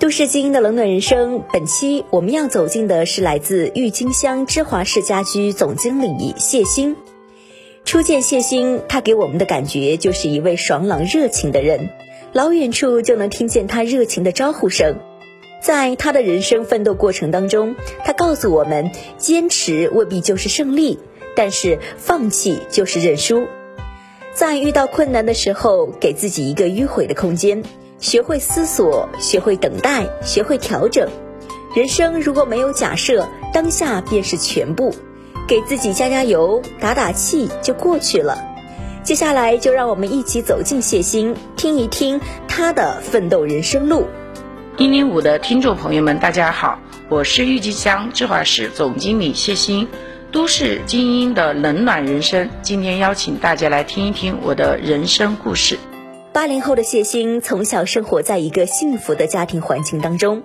都市精英的冷暖人生，本期我们要走进的是来自郁金香芝华士家居总经理谢鑫。初见谢鑫，他给我们的感觉就是一位爽朗热情的人，老远处就能听见他热情的招呼声。在他的人生奋斗过程当中，他告诉我们，坚持未必就是胜利，但是放弃就是认输。在遇到困难的时候，给自己一个迂回的空间。学会思索，学会等待，学会调整。人生如果没有假设，当下便是全部。给自己加加油，打打气，就过去了。接下来就让我们一起走进谢鑫，听一听他的奋斗人生路。一零五的听众朋友们，大家好，我是郁金香芝华士总经理谢鑫。都市精英的冷暖人生，今天邀请大家来听一听我的人生故事。八零后的谢鑫从小生活在一个幸福的家庭环境当中，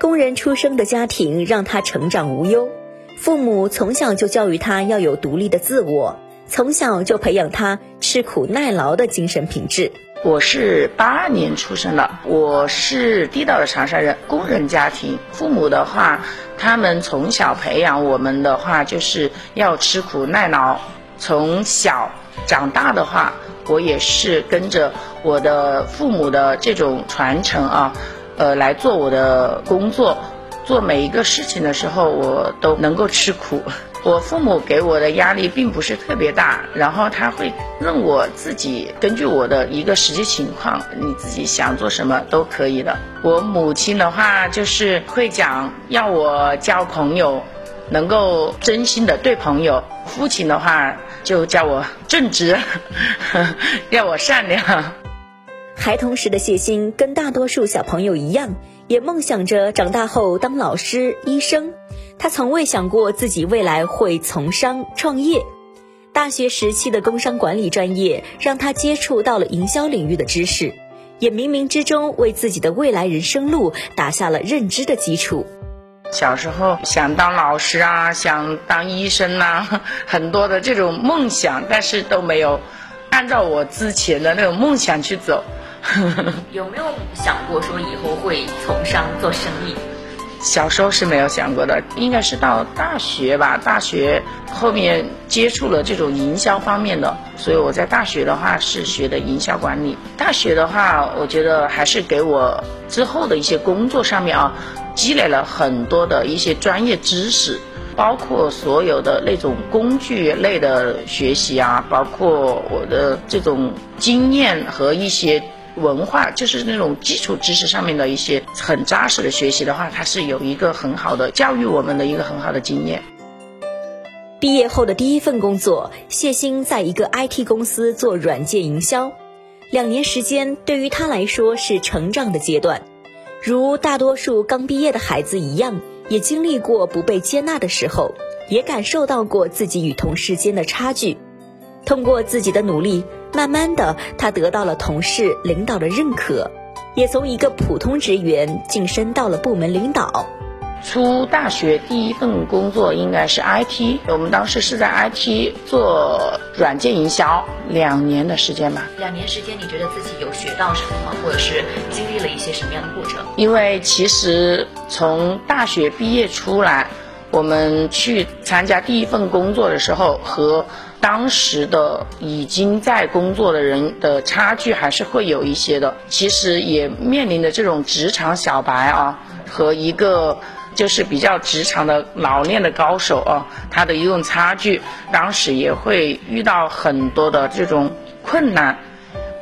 工人出生的家庭让他成长无忧，父母从小就教育他要有独立的自我，从小就培养他吃苦耐劳的精神品质。我是八二年出生的，我是地道的长沙人，工人家庭，父母的话，他们从小培养我们的话就是要吃苦耐劳，从小长大的话。我也是跟着我的父母的这种传承啊，呃，来做我的工作，做每一个事情的时候，我都能够吃苦。我父母给我的压力并不是特别大，然后他会让我自己根据我的一个实际情况，你自己想做什么都可以的。我母亲的话就是会讲要我交朋友，能够真心的对朋友。父亲的话。就叫我正直，要我善良。孩童时的谢鑫跟大多数小朋友一样，也梦想着长大后当老师、医生。他从未想过自己未来会从商创业。大学时期的工商管理专业让他接触到了营销领域的知识，也冥冥之中为自己的未来人生路打下了认知的基础。小时候想当老师啊，想当医生呐，很多的这种梦想，但是都没有按照我之前的那种梦想去走。有没有想过说以后会从商做生意？小时候是没有想过的，应该是到大学吧。大学后面接触了这种营销方面的，所以我在大学的话是学的营销管理。大学的话，我觉得还是给我之后的一些工作上面啊。积累了很多的一些专业知识，包括所有的那种工具类的学习啊，包括我的这种经验和一些文化，就是那种基础知识上面的一些很扎实的学习的话，它是有一个很好的教育我们的一个很好的经验。毕业后的第一份工作，谢鑫在一个 IT 公司做软件营销，两年时间对于他来说是成长的阶段。如大多数刚毕业的孩子一样，也经历过不被接纳的时候，也感受到过自己与同事间的差距。通过自己的努力，慢慢的，他得到了同事、领导的认可，也从一个普通职员晋升到了部门领导。出大学第一份工作应该是 IT，我们当时是在 IT 做软件营销，两年的时间吧。两年时间，你觉得自己有学到什么吗？或者是经历了一些什么样的过程？因为其实从大学毕业出来，我们去参加第一份工作的时候，和当时的已经在工作的人的差距还是会有一些的。其实也面临着这种职场小白啊，和一个。就是比较职场的老练的高手啊，他的一种差距，当时也会遇到很多的这种困难，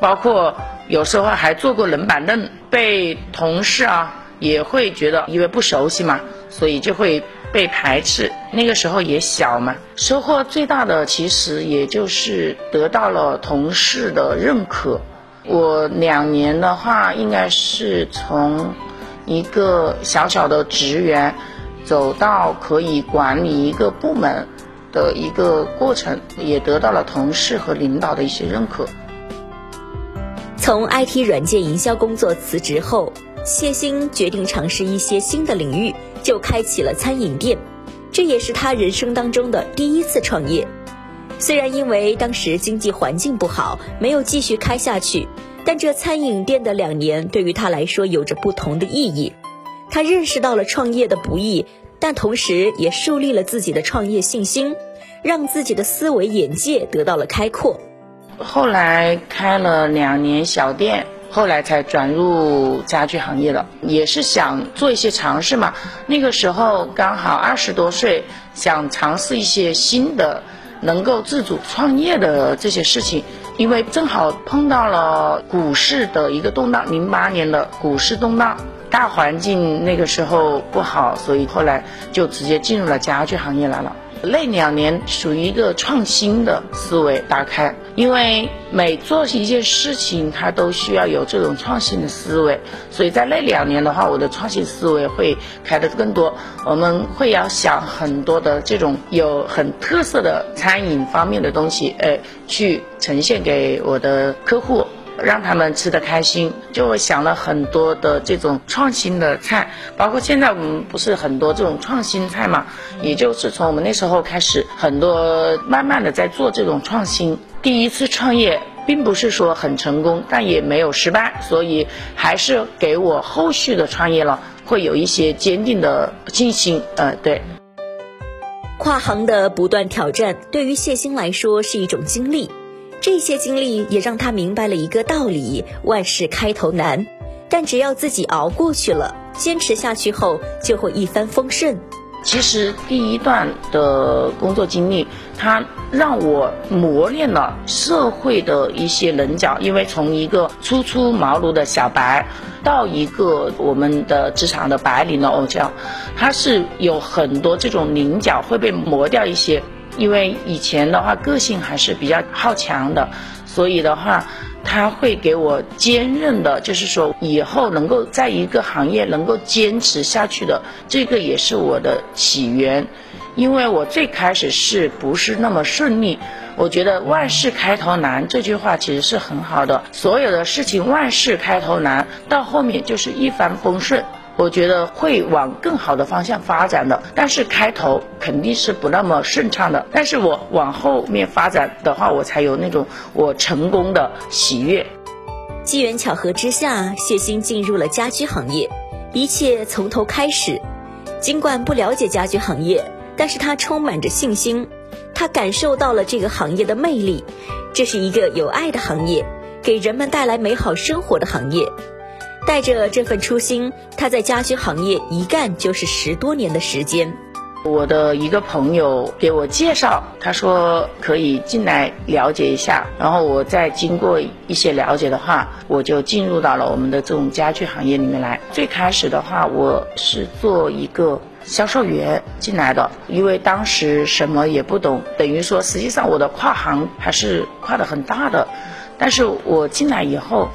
包括有时候还坐过冷板凳，被同事啊也会觉得因为不熟悉嘛，所以就会被排斥。那个时候也小嘛，收获最大的其实也就是得到了同事的认可。我两年的话，应该是从。一个小小的职员，走到可以管理一个部门的一个过程，也得到了同事和领导的一些认可。从 IT 软件营销工作辞职后，谢欣决定尝试一些新的领域，就开启了餐饮店。这也是他人生当中的第一次创业。虽然因为当时经济环境不好，没有继续开下去。但这餐饮店的两年对于他来说有着不同的意义，他认识到了创业的不易，但同时也树立了自己的创业信心，让自己的思维眼界得到了开阔。后来开了两年小店，后来才转入家具行业了，也是想做一些尝试嘛。那个时候刚好二十多岁，想尝试一些新的，能够自主创业的这些事情。因为正好碰到了股市的一个动荡，零八年的股市动荡，大环境那个时候不好，所以后来就直接进入了家具行业来了。那两年属于一个创新的思维打开，因为每做一件事情，它都需要有这种创新的思维，所以在那两年的话，我的创新思维会开的更多。我们会要想很多的这种有很特色的餐饮方面的东西，哎，去呈现给我的客户。让他们吃得开心，就想了很多的这种创新的菜，包括现在我们不是很多这种创新菜嘛，也就是从我们那时候开始，很多慢慢的在做这种创新。第一次创业并不是说很成功，但也没有失败，所以还是给我后续的创业了会有一些坚定的信心。呃，对。跨行的不断挑战，对于谢欣来说是一种经历。这些经历也让他明白了一个道理：万事开头难，但只要自己熬过去了，坚持下去后就会一帆风顺。其实第一段的工作经历，它让我磨练了社会的一些棱角，因为从一个初出茅庐的小白，到一个我们的职场的白领的偶像，它是有很多这种棱角会被磨掉一些。因为以前的话个性还是比较好强的，所以的话，他会给我坚韧的，就是说以后能够在一个行业能够坚持下去的，这个也是我的起源。因为我最开始是不是那么顺利？我觉得万事开头难这句话其实是很好的，所有的事情万事开头难，到后面就是一帆风顺。我觉得会往更好的方向发展的，但是开头肯定是不那么顺畅的。但是我往后面发展的话，我才有那种我成功的喜悦。机缘巧合之下，谢欣进入了家居行业，一切从头开始。尽管不了解家居行业，但是他充满着信心。他感受到了这个行业的魅力，这是一个有爱的行业，给人们带来美好生活的行业。带着这份初心，他在家居行业一干就是十多年的时间。我的一个朋友给我介绍，他说可以进来了解一下。然后我再经过一些了解的话，我就进入到了我们的这种家具行业里面来。最开始的话，我是做一个销售员进来的，因为当时什么也不懂，等于说实际上我的跨行还是跨的很大的。但是我进来以后。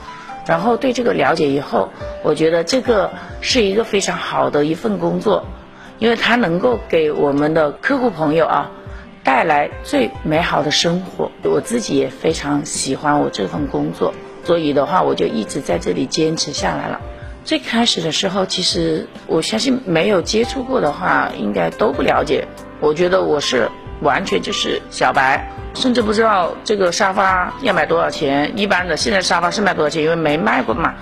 然后对这个了解以后，我觉得这个是一个非常好的一份工作，因为它能够给我们的客户朋友啊带来最美好的生活。我自己也非常喜欢我这份工作，所以的话我就一直在这里坚持下来了。最开始的时候，其实我相信没有接触过的话，应该都不了解。我觉得我是完全就是小白。甚至不知道这个沙发要买多少钱，一般的现在沙发是卖多少钱，因为没卖过嘛。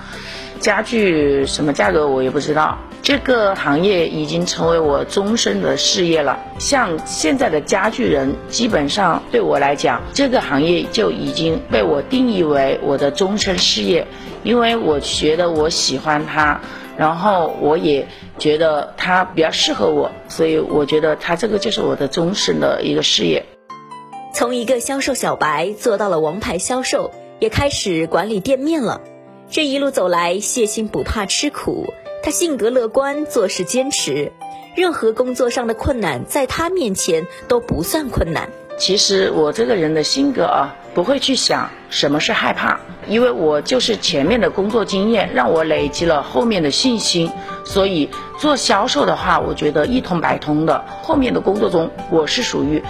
家具什么价格我也不知道。这个行业已经成为我终身的事业了。像现在的家具人，基本上对我来讲，这个行业就已经被我定义为我的终身事业，因为我觉得我喜欢它。然后我也觉得它比较适合我，所以我觉得它这个就是我的终身的一个事业。从一个销售小白做到了王牌销售，也开始管理店面了。这一路走来，谢欣不怕吃苦，他性格乐观，做事坚持，任何工作上的困难在他面前都不算困难。其实我这个人的性格啊，不会去想什么是害怕，因为我就是前面的工作经验让我累积了后面的信心，所以做销售的话，我觉得一通百通的。后面的工作中，我是属于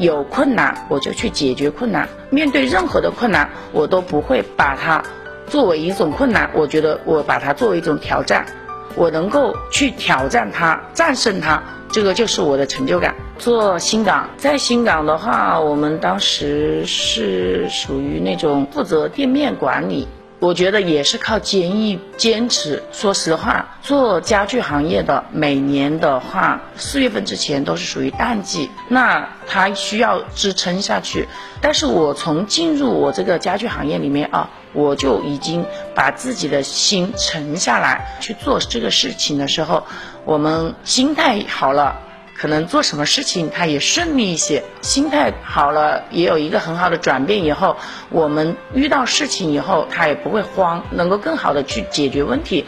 有困难我就去解决困难，面对任何的困难，我都不会把它。作为一种困难，我觉得我把它作为一种挑战，我能够去挑战它、战胜它，这个就是我的成就感。做新港，在新港的话，我们当时是属于那种负责店面管理。我觉得也是靠坚毅坚持。说实话，做家具行业的，每年的话，四月份之前都是属于淡季，那它需要支撑下去。但是我从进入我这个家具行业里面啊，我就已经把自己的心沉下来去做这个事情的时候，我们心态好了。可能做什么事情它也顺利一些，心态好了，也有一个很好的转变。以后我们遇到事情以后，他也不会慌，能够更好的去解决问题，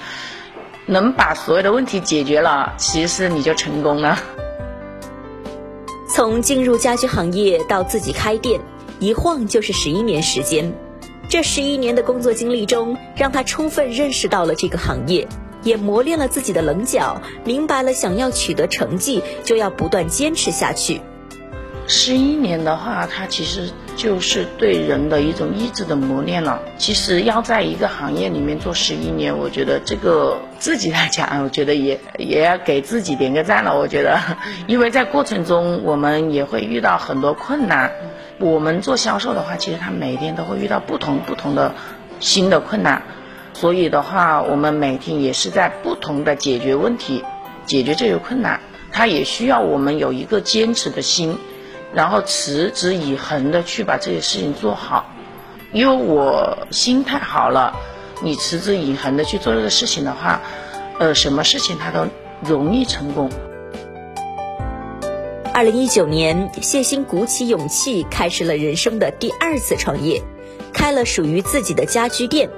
能把所有的问题解决了，其实你就成功了。从进入家居行业到自己开店，一晃就是十一年时间。这十一年的工作经历中，让他充分认识到了这个行业。也磨练了自己的棱角，明白了想要取得成绩，就要不断坚持下去。十一年的话，它其实就是对人的一种意志的磨练了。其实要在一个行业里面做十一年，我觉得这个自己来讲，我觉得也也要给自己点个赞了。我觉得，因为在过程中我们也会遇到很多困难。我们做销售的话，其实他每天都会遇到不同不同的新的困难。所以的话，我们每天也是在不同的解决问题，解决这个困难，他也需要我们有一个坚持的心，然后持之以恒的去把这些事情做好。因为我心态好了，你持之以恒的去做这个事情的话，呃，什么事情它都容易成功。二零一九年，谢欣鼓起勇气，开始了人生的第二次创业，开了属于自己的家居店。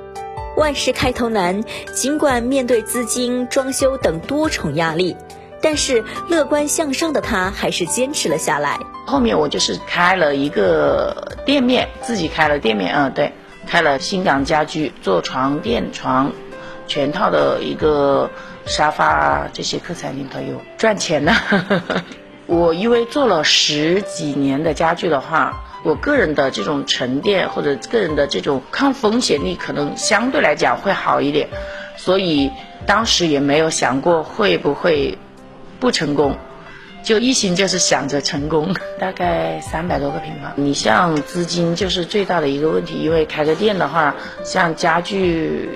万事开头难，尽管面对资金、装修等多重压力，但是乐观向上的他还是坚持了下来。后面我就是开了一个店面，自己开了店面，嗯，对，开了新港家居，做床垫、床全套的一个沙发这些客餐厅都有赚钱的。我因为做了十几年的家具的话。我个人的这种沉淀或者个人的这种抗风险力可能相对来讲会好一点，所以当时也没有想过会不会不成功，就一心就是想着成功。大概三百多个平方，你像资金就是最大的一个问题，因为开个店的话，像家具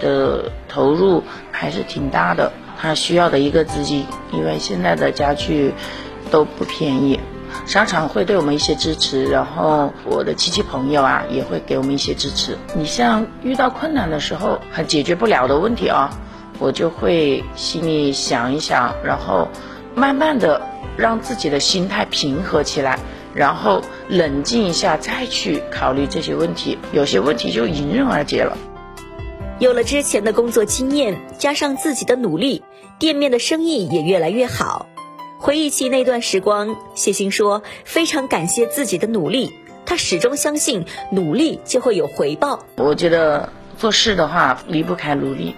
的投入还是挺大的，它需要的一个资金，因为现在的家具都不便宜。商场会对我们一些支持，然后我的亲戚朋友啊也会给我们一些支持。你像遇到困难的时候，还解决不了的问题啊，我就会心里想一想，然后慢慢的让自己的心态平和起来，然后冷静一下再去考虑这些问题，有些问题就迎刃而解了。有了之前的工作经验，加上自己的努力，店面的生意也越来越好。回忆起那段时光，谢欣说：“非常感谢自己的努力，他始终相信努力就会有回报。”我觉得做事的话离不开努力，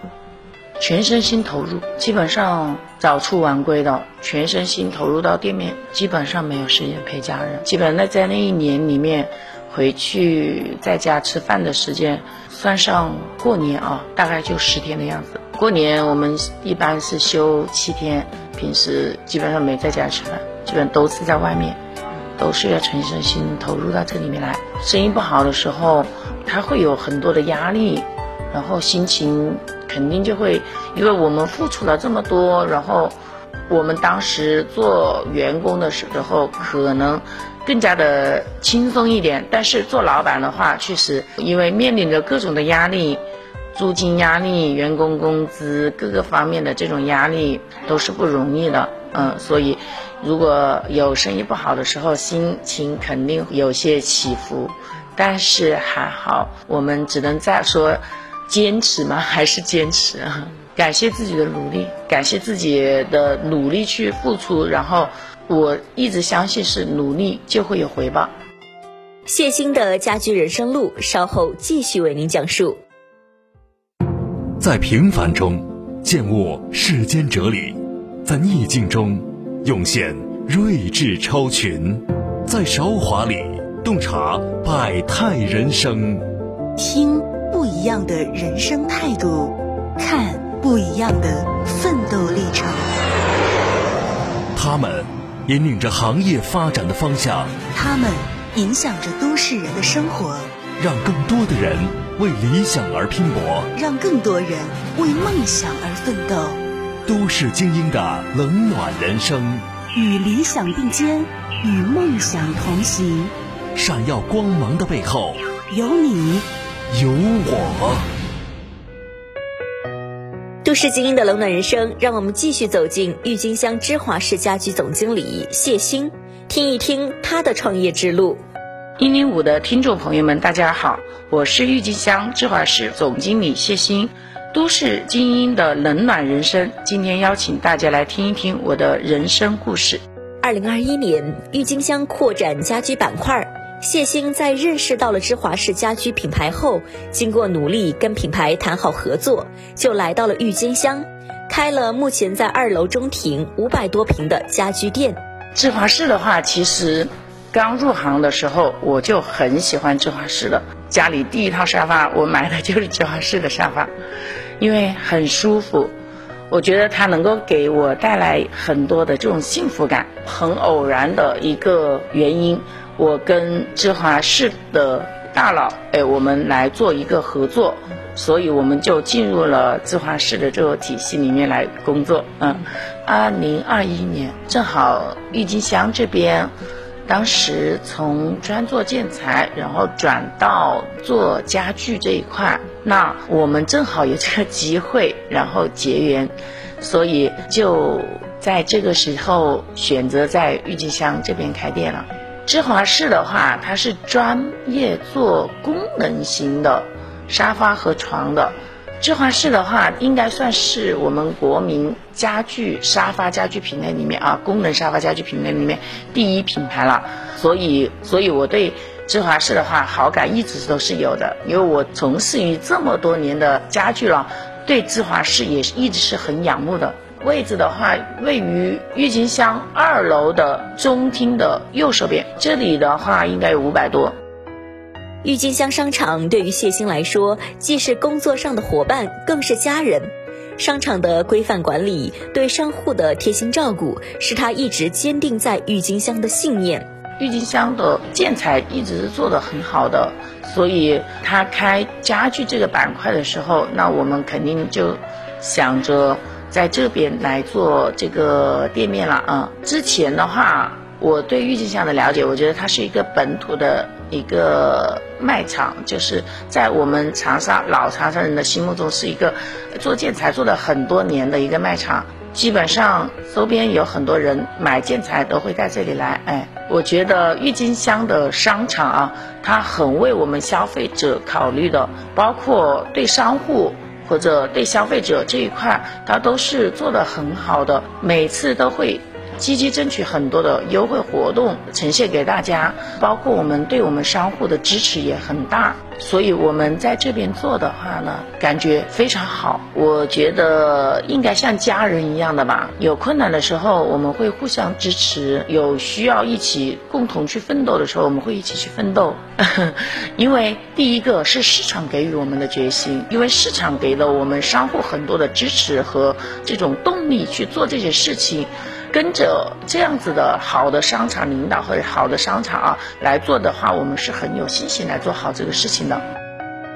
全身心投入，基本上早出晚归的，全身心投入到店面，基本上没有时间陪家人。基本那在那一年里面，回去在家吃饭的时间，算上过年啊，大概就十天的样子。过年我们一般是休七天。平时基本上没在家吃饭，基本都是在外面，都是要全身心投入到这里面来。生意不好的时候，他会有很多的压力，然后心情肯定就会，因为我们付出了这么多，然后我们当时做员工的时候可能更加的轻松一点，但是做老板的话，确实因为面临着各种的压力，租金压力、员工工资各个方面的这种压力都是不容易的。嗯，所以如果有生意不好的时候，心情肯定有些起伏。但是还好，我们只能再说，坚持嘛，还是坚持。感谢自己的努力，感谢自己的努力去付出，然后我一直相信是努力就会有回报。谢鑫的家居人生路，稍后继续为您讲述。在平凡中见悟世间哲理，在逆境中涌现睿智超群，在韶华里洞察百态人生，听不一样的人生态度，看不一样的奋斗历程。他们引领着行业发展的方向，他们影响着都市人的生活，让更多的人。为理想而拼搏，让更多人为梦想而奋斗。都市精英的冷暖人生，与理想并肩，与梦想同行。闪耀光芒的背后，有你，有我。都市精英的冷暖人生，让我们继续走进郁金香芝华士家居总经理谢欣，听一听他的创业之路。一零五的听众朋友们，大家好，我是郁金香芝华士总经理谢欣，都市精英的冷暖人生，今天邀请大家来听一听我的人生故事。二零二一年，郁金香扩展家居板块，谢欣在认识到了芝华士家居品牌后，经过努力跟品牌谈好合作，就来到了郁金香，开了目前在二楼中庭五百多平的家居店。芝华士的话，其实。刚入行的时候，我就很喜欢芝华士的。家里第一套沙发，我买的就是芝华士的沙发，因为很舒服。我觉得它能够给我带来很多的这种幸福感。很偶然的一个原因，我跟芝华士的大佬，哎，我们来做一个合作，所以我们就进入了芝华士的这个体系里面来工作。嗯，二零二一年正好郁金香这边。当时从专做建材，然后转到做家具这一块，那我们正好有这个机会，然后结缘，所以就在这个时候选择在郁金香这边开店了。芝华士的话，它是专业做功能型的沙发和床的。芝华士的话，应该算是我们国民家具沙发家具品类里面啊，功能沙发家具品类里面第一品牌了。所以，所以我对芝华士的话好感一直都是有的，因为我从事于这么多年的家具了，对芝华士也是一直是很仰慕的。位置的话，位于郁金香二楼的中厅的右手边，这里的话应该有五百多。郁金香商场对于谢欣来说，既是工作上的伙伴，更是家人。商场的规范管理，对商户的贴心照顾，是他一直坚定在郁金香的信念。郁金香的建材一直是做的很好的，所以他开家具这个板块的时候，那我们肯定就想着在这边来做这个店面了啊。之前的话，我对郁金香的了解，我觉得它是一个本土的。一个卖场，就是在我们长沙老长沙人的心目中是一个做建材做了很多年的一个卖场，基本上周边有很多人买建材都会在这里来。哎，我觉得郁金香的商场啊，它很为我们消费者考虑的，包括对商户或者对消费者这一块，它都是做的很好的，每次都会。积极争取很多的优惠活动呈现给大家，包括我们对我们商户的支持也很大，所以我们在这边做的话呢，感觉非常好。我觉得应该像家人一样的吧，有困难的时候我们会互相支持，有需要一起共同去奋斗的时候，我们会一起去奋斗。因为第一个是市场给予我们的决心，因为市场给了我们商户很多的支持和这种动力去做这些事情。跟着这样子的好的商场领导和好的商场啊来做的话，我们是很有信心来做好这个事情的。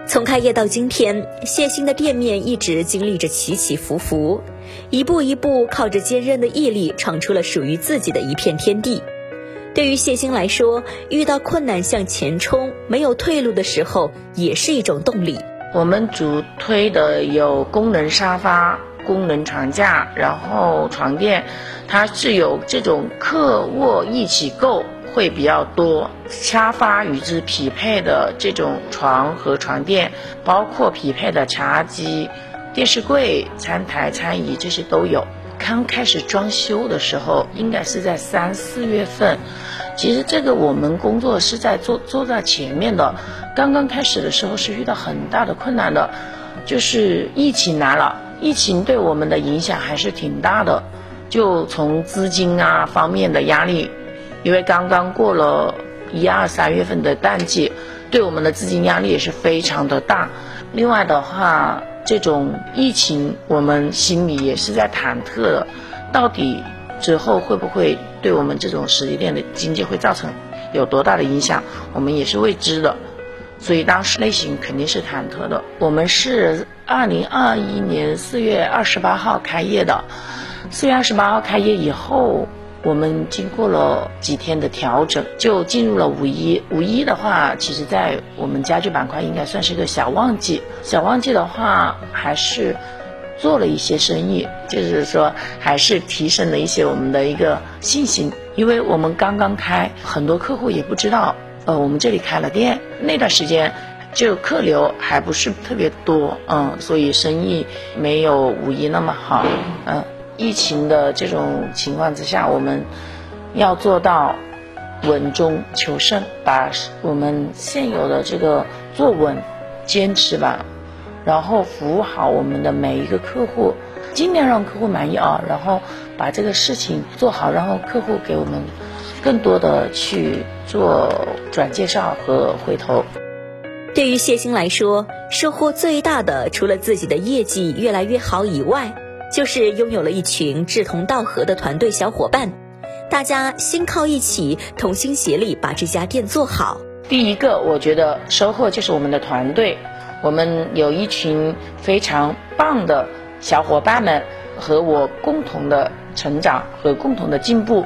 从开业到今天，谢鑫的店面一直经历着起起伏伏，一步一步靠着坚韧的毅力，闯出了属于自己的一片天地。对于谢鑫来说，遇到困难向前冲，没有退路的时候，也是一种动力。我们主推的有功能沙发、功能床架，然后床垫，它是有这种客卧一起购会比较多。沙发与之匹配的这种床和床垫，包括匹配的茶几、电视柜、餐台、餐椅，这些都有。刚开始装修的时候，应该是在三四月份。其实这个我们工作是在做做在前面的。刚刚开始的时候是遇到很大的困难的，就是疫情来了，疫情对我们的影响还是挺大的。就从资金啊方面的压力，因为刚刚过了一二三月份的淡季，对我们的资金压力也是非常的大。另外的话，这种疫情，我们心里也是在忐忑的，到底之后会不会对我们这种实体店的经济会造成有多大的影响，我们也是未知的，所以当时内心肯定是忐忑的。我们是二零二一年四月二十八号开业的，四月二十八号开业以后。我们经过了几天的调整，就进入了五一。五一的话，其实在我们家具板块应该算是个小旺季。小旺季的话，还是做了一些生意，就是说还是提升了一些我们的一个信心。因为我们刚刚开，很多客户也不知道，呃，我们这里开了店。那段时间就客流还不是特别多，嗯，所以生意没有五一那么好，嗯。疫情的这种情况之下，我们要做到稳中求胜，把我们现有的这个做稳、坚持吧，然后服务好我们的每一个客户，尽量让客户满意啊，然后把这个事情做好，然后客户给我们更多的去做转介绍和回头。对于谢星来说，收获最大的除了自己的业绩越来越好以外，就是拥有了一群志同道合的团队小伙伴，大家心靠一起，同心协力把这家店做好。第一个，我觉得收获就是我们的团队，我们有一群非常棒的小伙伴们和我共同的成长和共同的进步。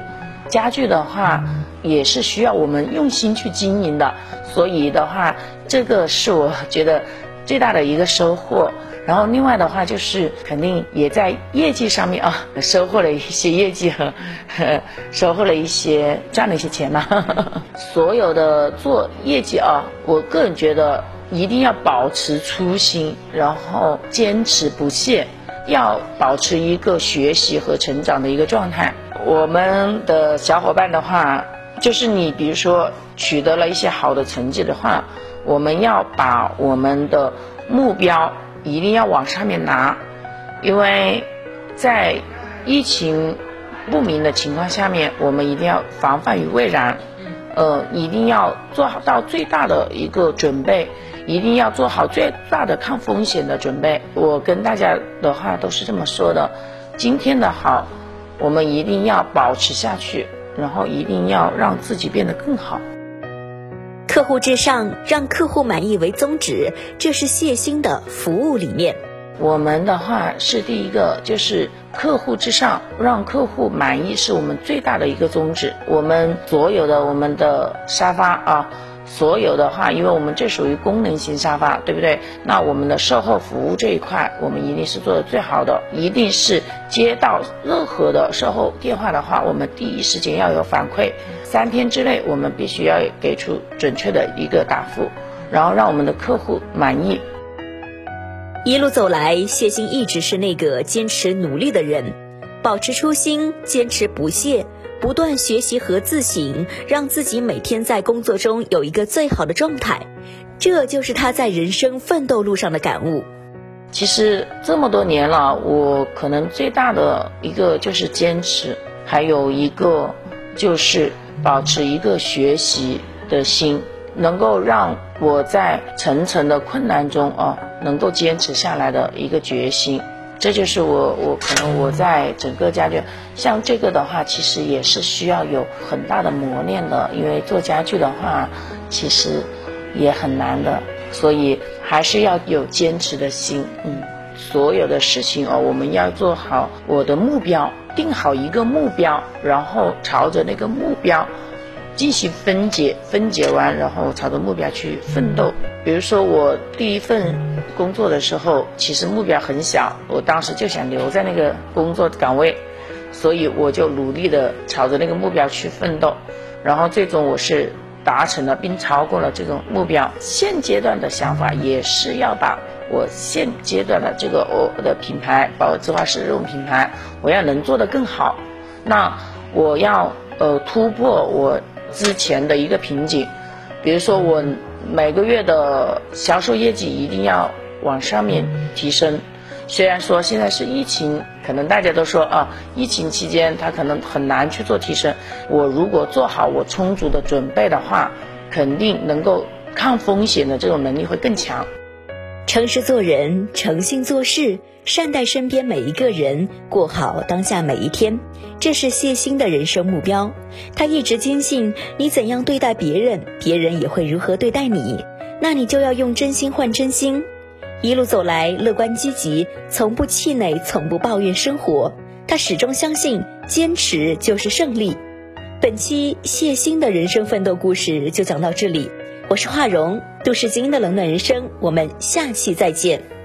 家具的话，也是需要我们用心去经营的，所以的话，这个是我觉得最大的一个收获。然后另外的话就是肯定也在业绩上面啊收获了一些业绩和 收获了一些赚了一些钱嘛。所有的做业绩啊，我个人觉得一定要保持初心，然后坚持不懈，要保持一个学习和成长的一个状态。我们的小伙伴的话，就是你比如说取得了一些好的成绩的话，我们要把我们的目标。一定要往上面拿，因为在疫情不明的情况下面，我们一定要防范于未然。呃，一定要做好到最大的一个准备，一定要做好最大的抗风险的准备。我跟大家的话都是这么说的：今天的好，我们一定要保持下去，然后一定要让自己变得更好。客户至上，让客户满意为宗旨，这是谢鑫的服务理念。我们的话是第一个，就是客户至上，让客户满意是我们最大的一个宗旨。我们所有的我们的沙发啊。所有的话，因为我们这属于功能型沙发，对不对？那我们的售后服务这一块，我们一定是做的最好的，一定是接到任何的售后电话的话，我们第一时间要有反馈，三天之内我们必须要给出准确的一个答复，然后让我们的客户满意。一路走来，谢鑫一直是那个坚持努力的人，保持初心，坚持不懈。不断学习和自省，让自己每天在工作中有一个最好的状态，这就是他在人生奋斗路上的感悟。其实这么多年了，我可能最大的一个就是坚持，还有一个就是保持一个学习的心，能够让我在层层的困难中啊，能够坚持下来的一个决心。这就是我，我可能我在整个家具，像这个的话，其实也是需要有很大的磨练的，因为做家具的话，其实也很难的，所以还是要有坚持的心。嗯，所有的事情哦，我们要做好我的目标，定好一个目标，然后朝着那个目标进行分解，分解完然后朝着目标去奋斗。比如说我第一份工作的时候，其实目标很小，我当时就想留在那个工作岗位，所以我就努力的朝着那个目标去奋斗，然后最终我是达成了并超过了这种目标。现阶段的想法也是要把我现阶段的这个我的品牌，包括芝华士这种品牌，我要能做得更好。那我要呃突破我。之前的一个瓶颈，比如说我每个月的销售业绩一定要往上面提升。虽然说现在是疫情，可能大家都说啊，疫情期间他可能很难去做提升。我如果做好我充足的准备的话，肯定能够抗风险的这种能力会更强。诚实做人，诚信做事，善待身边每一个人，过好当下每一天，这是谢欣的人生目标。他一直坚信，你怎样对待别人，别人也会如何对待你。那你就要用真心换真心。一路走来，乐观积极，从不气馁，从不抱怨生活。他始终相信，坚持就是胜利。本期谢欣的人生奋斗故事就讲到这里。我是华荣，都市精英的冷暖人生，我们下期再见。